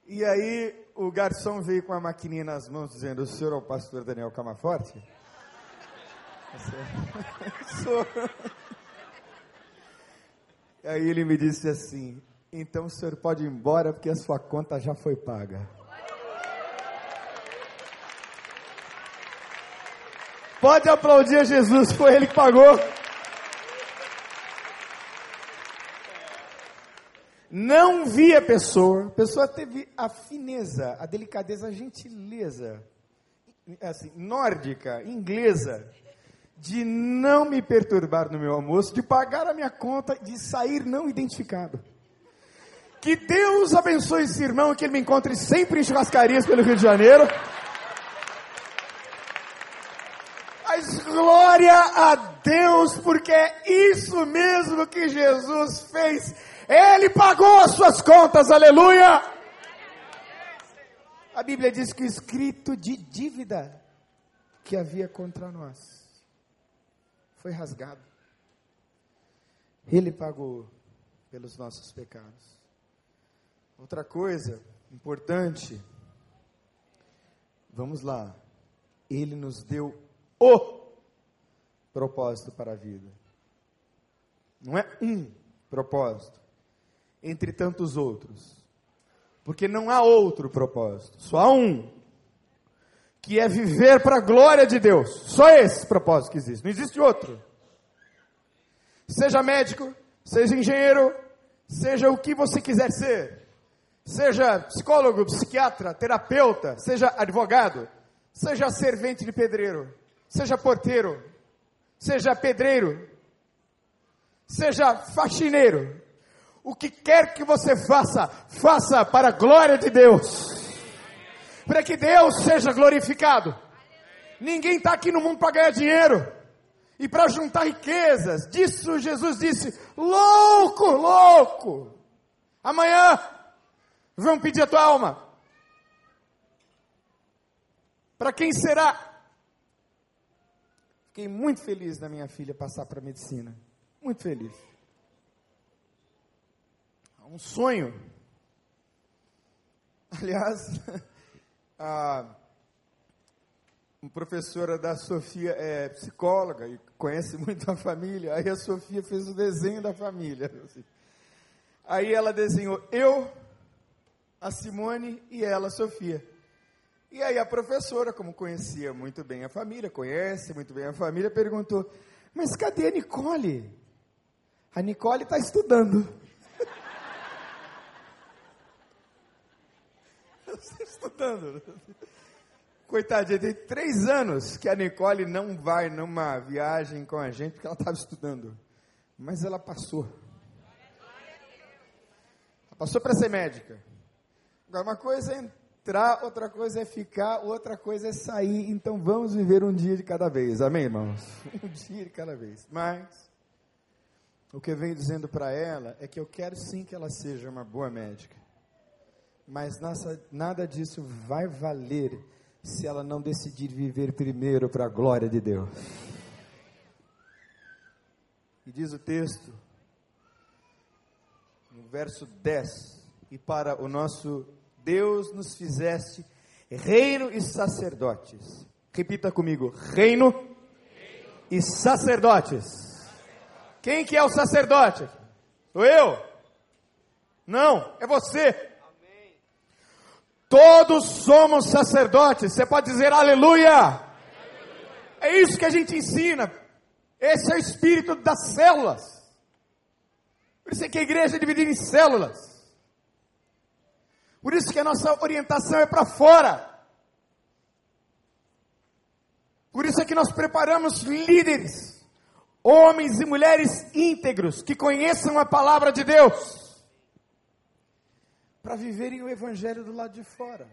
E aí o garçom veio com a maquininha nas mãos dizendo: O senhor é o pastor Daniel Camaforte? Sou. Aí ele me disse assim: Então o senhor pode ir embora porque a sua conta já foi paga. Pode aplaudir a Jesus, foi ele que pagou. Não vi a pessoa, a pessoa teve a fineza, a delicadeza, a gentileza, assim, nórdica, inglesa, de não me perturbar no meu almoço, de pagar a minha conta, de sair não identificado. Que Deus abençoe esse irmão, que ele me encontre sempre em churrascarias pelo Rio de Janeiro. Mas glória a Deus, porque é isso mesmo que Jesus fez. Ele pagou as suas contas, aleluia! A Bíblia diz que o escrito de dívida que havia contra nós foi rasgado. Ele pagou pelos nossos pecados. Outra coisa importante, vamos lá, ele nos deu o propósito para a vida. Não é um propósito, entre tantos outros. Porque não há outro propósito, só há um. Que é viver para a glória de Deus. Só esse propósito que existe, não existe outro. Seja médico, seja engenheiro, seja o que você quiser ser. Seja psicólogo, psiquiatra, terapeuta, seja advogado, seja servente de pedreiro, seja porteiro, seja pedreiro, seja faxineiro. O que quer que você faça, faça para a glória de Deus. Para que Deus seja glorificado. Ninguém está aqui no mundo para ganhar dinheiro e para juntar riquezas. Disso Jesus disse: louco, louco. Amanhã vão pedir a tua alma. Para quem será? Fiquei muito feliz da minha filha passar para medicina. Muito feliz. Um sonho. Aliás, a professora da Sofia é psicóloga e conhece muito a família. Aí a Sofia fez o desenho da família. Aí ela desenhou eu, a Simone e ela, a Sofia. E aí a professora, como conhecia muito bem a família, conhece muito bem a família, perguntou: Mas cadê a Nicole? A Nicole está estudando. Está estudando. Coitadinha, tem três anos que a Nicole não vai numa viagem com a gente porque ela estava estudando. Mas ela passou. Ela passou para ser médica. Agora, uma coisa é entrar, outra coisa é ficar, outra coisa é sair. Então vamos viver um dia de cada vez. Amém, irmãos? Um dia de cada vez. Mas o que eu venho dizendo para ela é que eu quero sim que ela seja uma boa médica. Mas nessa, nada disso vai valer se ela não decidir viver primeiro para a glória de Deus. E diz o texto, no verso 10, e para o nosso Deus nos fizeste reino e sacerdotes. Repita comigo: reino, reino. e sacerdotes. Quem que é o sacerdote? Sou eu? Não, é você. Todos somos sacerdotes. Você pode dizer aleluia. É isso que a gente ensina. Esse é o espírito das células. Por isso é que a igreja é dividida em células. Por isso que a nossa orientação é para fora. Por isso é que nós preparamos líderes, homens e mulheres íntegros, que conheçam a palavra de Deus, para viverem o Evangelho do lado de fora.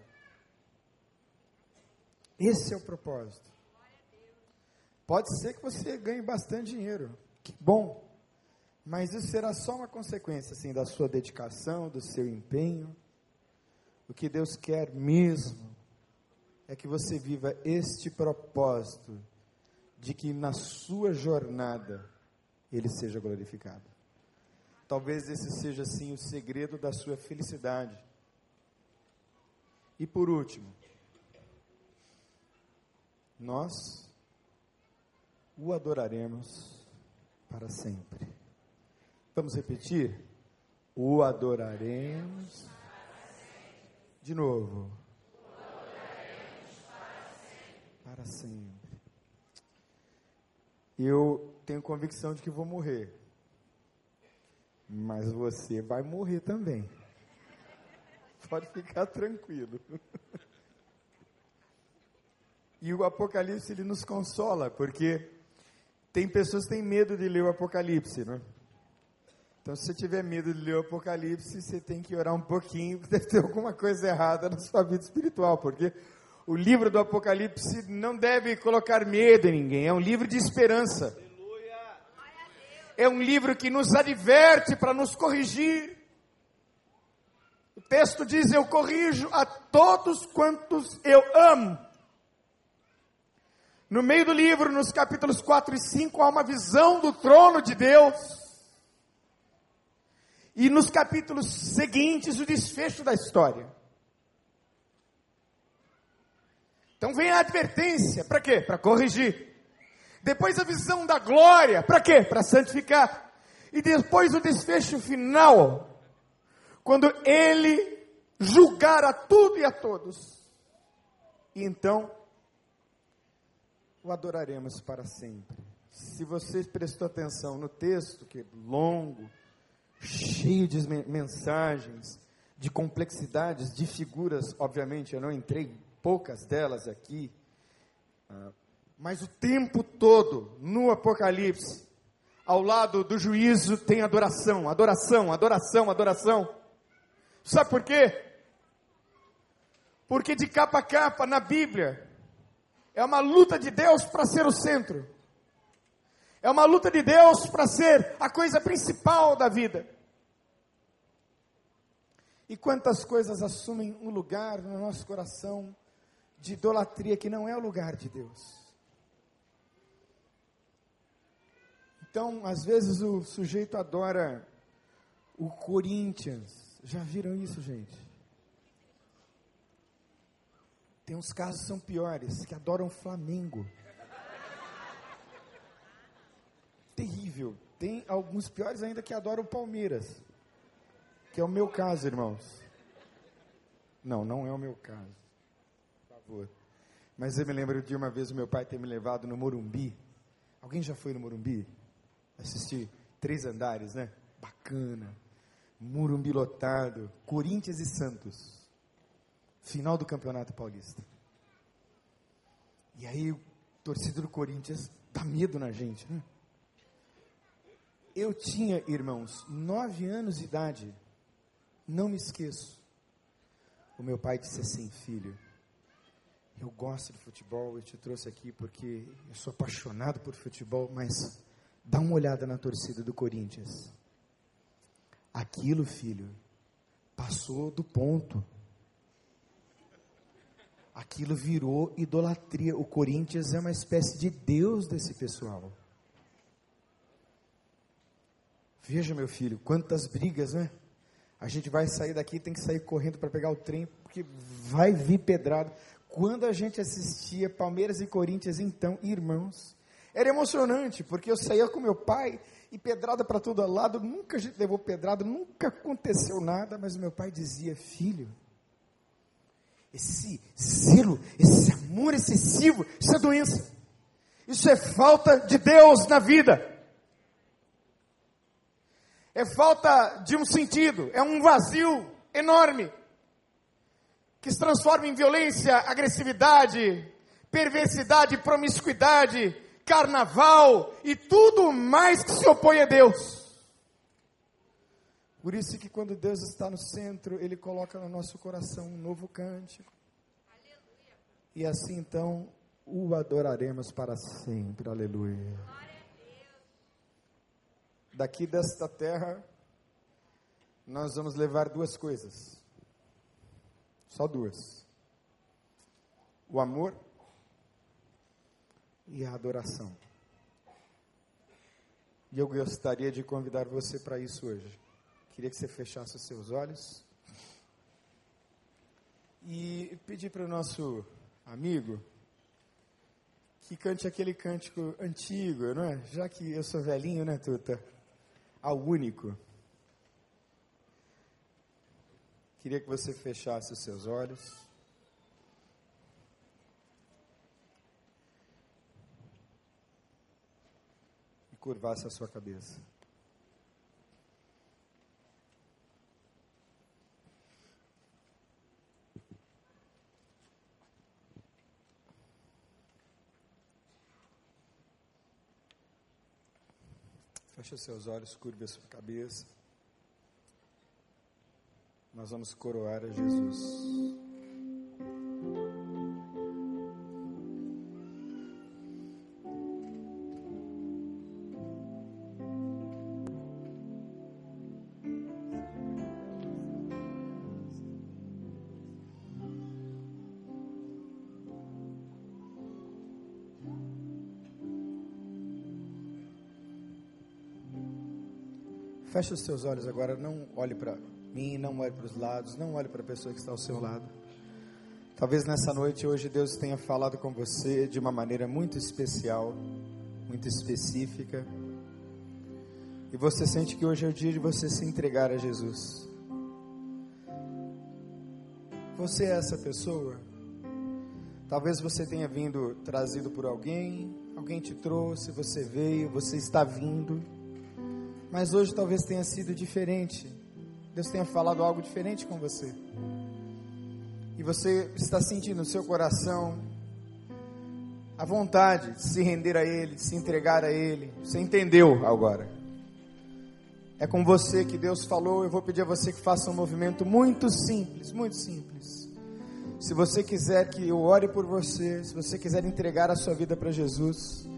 Esse é o propósito. Pode ser que você ganhe bastante dinheiro, que bom, mas isso será só uma consequência assim, da sua dedicação, do seu empenho. O que Deus quer mesmo é que você viva este propósito de que na sua jornada ele seja glorificado. Talvez esse seja assim o segredo da sua felicidade. E por último, nós o adoraremos para sempre. Vamos repetir? O adoraremos. De novo. para sempre. Eu tenho convicção de que vou morrer. Mas você vai morrer também. Pode ficar tranquilo. E o Apocalipse ele nos consola, porque tem pessoas que têm medo de ler o Apocalipse, né? Então, se você tiver medo de ler o Apocalipse, você tem que orar um pouquinho, porque deve ter alguma coisa errada na sua vida espiritual, porque o livro do Apocalipse não deve colocar medo em ninguém, é um livro de esperança. É um livro que nos adverte para nos corrigir. O texto diz: Eu corrijo a todos quantos eu amo. No meio do livro, nos capítulos 4 e 5, há uma visão do trono de Deus. E nos capítulos seguintes, o desfecho da história. Então vem a advertência, para quê? Para corrigir. Depois a visão da glória, para quê? Para santificar. E depois o desfecho final, quando ele julgar a tudo e a todos. E então o adoraremos para sempre. Se você prestou atenção no texto, que é longo, cheio de mensagens, de complexidades, de figuras, obviamente eu não entrei poucas delas aqui, ah, mas o tempo todo no Apocalipse, ao lado do juízo, tem adoração, adoração, adoração, adoração. Sabe por quê? Porque de capa a capa na Bíblia é uma luta de Deus para ser o centro. É uma luta de Deus para ser a coisa principal da vida. E quantas coisas assumem um lugar no nosso coração de idolatria que não é o lugar de Deus. Então, às vezes o sujeito adora o Corinthians. Já viram isso, gente? Tem uns casos que são piores, que adoram o Flamengo. Tem alguns piores ainda que adoram o Palmeiras. Que é o meu caso, irmãos. Não, não é o meu caso favor. Mas eu me lembro de uma vez o meu pai ter me levado no Morumbi. Alguém já foi no Morumbi? Assistir três andares, né? Bacana. Morumbi lotado. Corinthians e Santos. Final do Campeonato Paulista. E aí, o torcedor do Corinthians dá medo na gente, né? Eu tinha, irmãos, nove anos de idade. Não me esqueço. O meu pai disse assim, filho eu gosto de futebol, eu te trouxe aqui porque eu sou apaixonado por futebol, mas dá uma olhada na torcida do Corinthians. Aquilo, filho, passou do ponto. Aquilo virou idolatria. O Corinthians é uma espécie de Deus desse pessoal. Veja, meu filho, quantas brigas, né? A gente vai sair daqui, tem que sair correndo para pegar o trem, porque vai vir pedrado. Quando a gente assistia Palmeiras e Corinthians, então, irmãos, era emocionante, porque eu saía com meu pai e pedrada para todo lado, nunca a gente levou pedrada, nunca aconteceu nada, mas meu pai dizia: Filho, esse zelo, esse amor excessivo, isso é doença, isso é falta de Deus na vida, é falta de um sentido, é um vazio enorme. que se transforma em violência, agressividade, perversidade, promiscuidade, carnaval e tudo mais que se opõe a Deus. Por isso que quando Deus está no centro, Ele coloca no nosso coração um novo cântico. Aleluia. E assim então o adoraremos para sempre. Aleluia. Daqui desta terra, nós vamos levar duas coisas. Só duas: o amor e a adoração. E eu gostaria de convidar você para isso hoje. Queria que você fechasse os seus olhos e pedir para o nosso amigo que cante aquele cântico antigo, não é? Já que eu sou velhinho, né, Tuta? Ao único. Queria que você fechasse os seus olhos. E curvasse a sua cabeça. Feche seus olhos, curve a sua cabeça. Nós vamos coroar a Jesus. Feche os seus olhos agora, não olhe para mim, não olhe para os lados, não olhe para a pessoa que está ao seu lado. Talvez nessa noite hoje Deus tenha falado com você de uma maneira muito especial, muito específica. E você sente que hoje é o dia de você se entregar a Jesus. Você é essa pessoa? Talvez você tenha vindo trazido por alguém, alguém te trouxe, você veio, você está vindo mas hoje talvez tenha sido diferente. Deus tenha falado algo diferente com você. E você está sentindo no seu coração a vontade de se render a Ele, de se entregar a Ele. Você entendeu agora? É com você que Deus falou. Eu vou pedir a você que faça um movimento muito simples, muito simples. Se você quiser que eu ore por você, se você quiser entregar a sua vida para Jesus,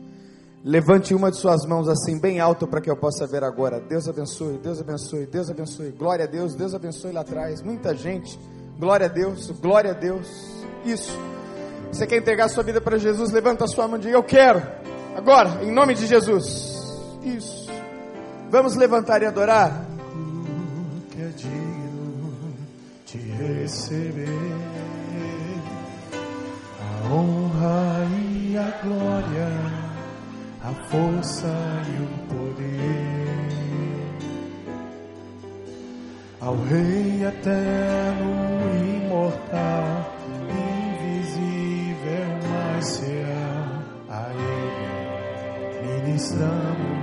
Levante uma de suas mãos assim, bem alto, para que eu possa ver agora. Deus abençoe, Deus abençoe, Deus abençoe. Glória a Deus, Deus abençoe lá atrás. Muita gente. Glória a Deus, glória a Deus. Isso. Você quer entregar sua vida para Jesus? Levanta a sua mão e diga: Eu quero. Agora, em nome de Jesus. Isso. Vamos levantar e adorar. Que é digno de receber a honra e a glória a força e o poder. Ao Rei eterno, imortal, invisível, mas real, a Ele. Ministramos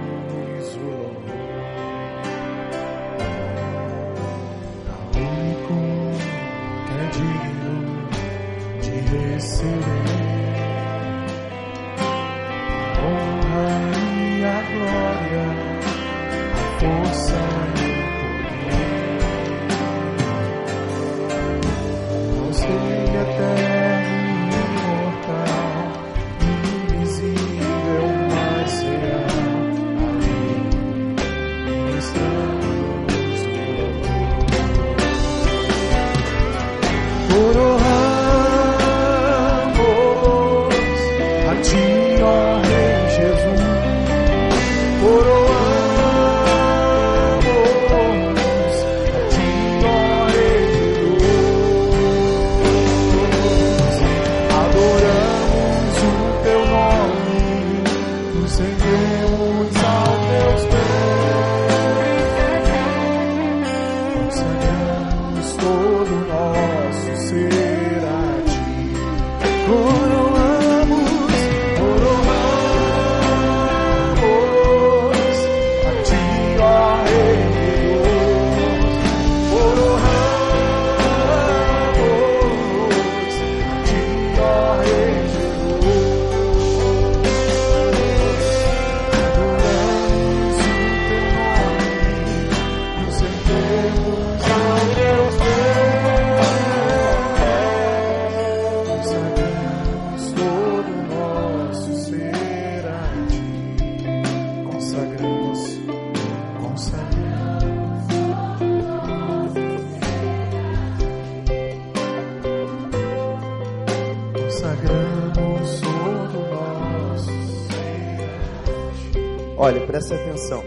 Olha, preste atenção.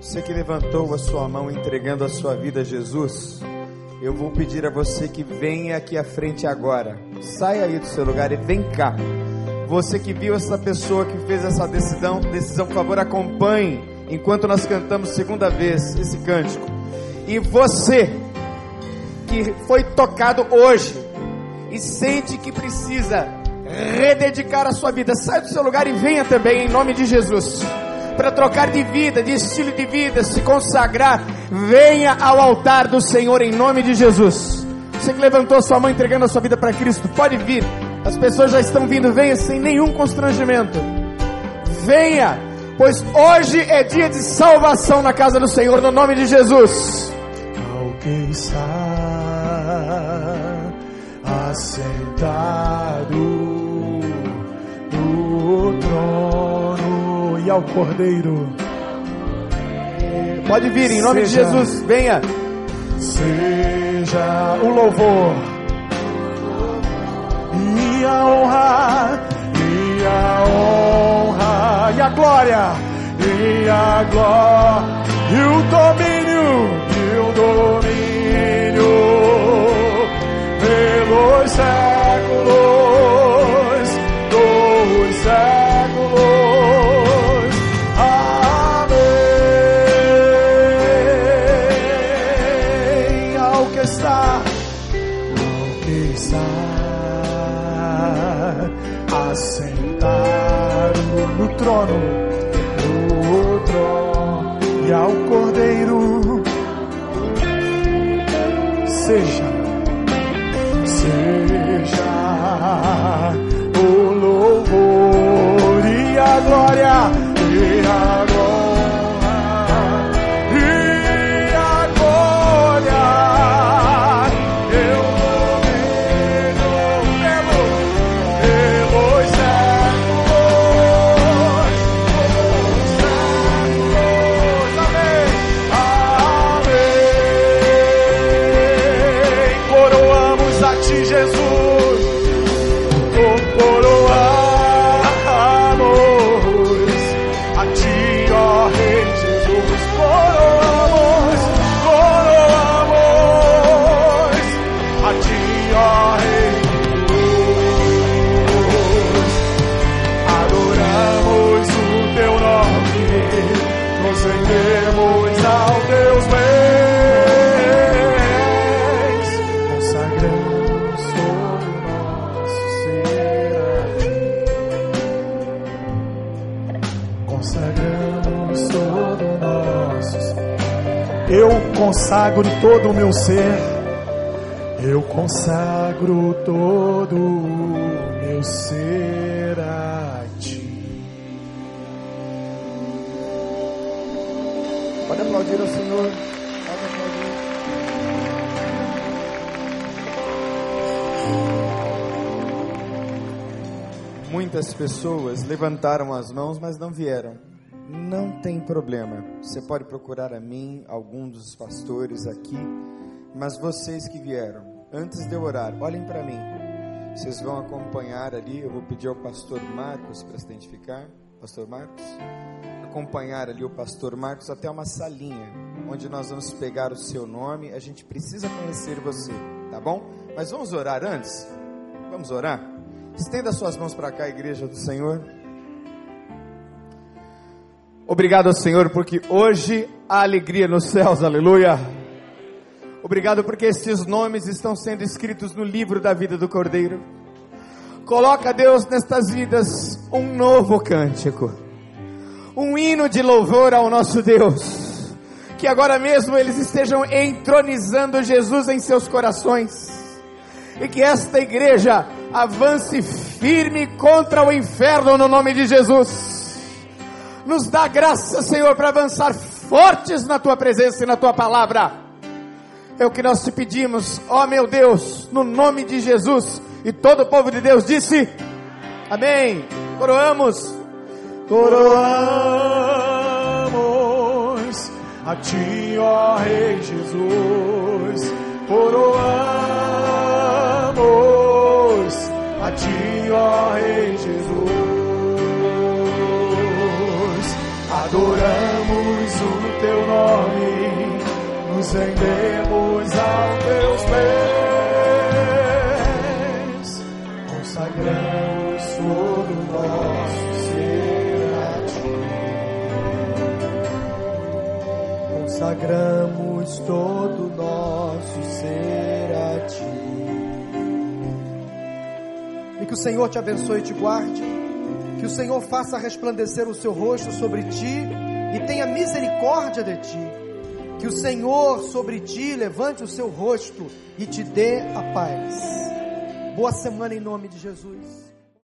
Você que levantou a sua mão entregando a sua vida a Jesus, eu vou pedir a você que venha aqui à frente agora. Saia aí do seu lugar e vem cá. Você que viu essa pessoa que fez essa decisão, decisão, por favor, acompanhe enquanto nós cantamos segunda vez esse cântico. E você que foi tocado hoje e sente que precisa rededicar a sua vida. Saia do seu lugar e venha também em nome de Jesus. Para trocar de vida, de estilo de vida, se consagrar, venha ao altar do Senhor em nome de Jesus. Você que levantou sua mão entregando a sua vida para Cristo, pode vir. As pessoas já estão vindo, venha sem nenhum constrangimento. Venha, pois hoje é dia de salvação na casa do Senhor, no nome de Jesus. Alguém está assentado e ao Cordeiro. Pode vir em nome seja, de Jesus, venha. Seja o louvor e a honra e a honra e a glória e a glória e o domínio e o domínio pelos séculos. Trono, no trono e ao Cordeiro. Seja, seja consagro todo o meu ser, eu consagro todo o meu ser a ti. Pode aplaudir ao Senhor. Pode aplaudir. Muitas pessoas levantaram as mãos, mas não vieram. Tem problema. Você pode procurar a mim, algum dos pastores aqui, mas vocês que vieram, antes de eu orar, olhem para mim. Vocês vão acompanhar ali, eu vou pedir ao pastor Marcos para se identificar. Pastor Marcos? Acompanhar ali o pastor Marcos até uma salinha, onde nós vamos pegar o seu nome. A gente precisa conhecer você, tá bom? Mas vamos orar antes? Vamos orar? Estenda suas mãos para cá, igreja do Senhor. Obrigado Senhor, porque hoje há alegria nos céus, aleluia. Obrigado porque estes nomes estão sendo escritos no livro da vida do Cordeiro. Coloca, Deus, nestas vidas um novo cântico, um hino de louvor ao nosso Deus. Que agora mesmo eles estejam entronizando Jesus em seus corações. E que esta igreja avance firme contra o inferno no nome de Jesus nos dá graça, Senhor, para avançar fortes na tua presença e na tua palavra. É o que nós te pedimos, ó meu Deus, no nome de Jesus. E todo o povo de Deus disse: Amém. Coroamos. Coroamos a ti, ó Rei Jesus. Coroamos a ti, ó Rei Adoramos o teu nome, nos rendemos aos teus pés, consagramos todo o nosso ser a ti. Consagramos todo o nosso ser a ti. E que o Senhor te abençoe e te guarde. Que o Senhor faça resplandecer o seu rosto sobre ti e tenha misericórdia de ti. Que o Senhor sobre ti levante o seu rosto e te dê a paz. Boa semana em nome de Jesus.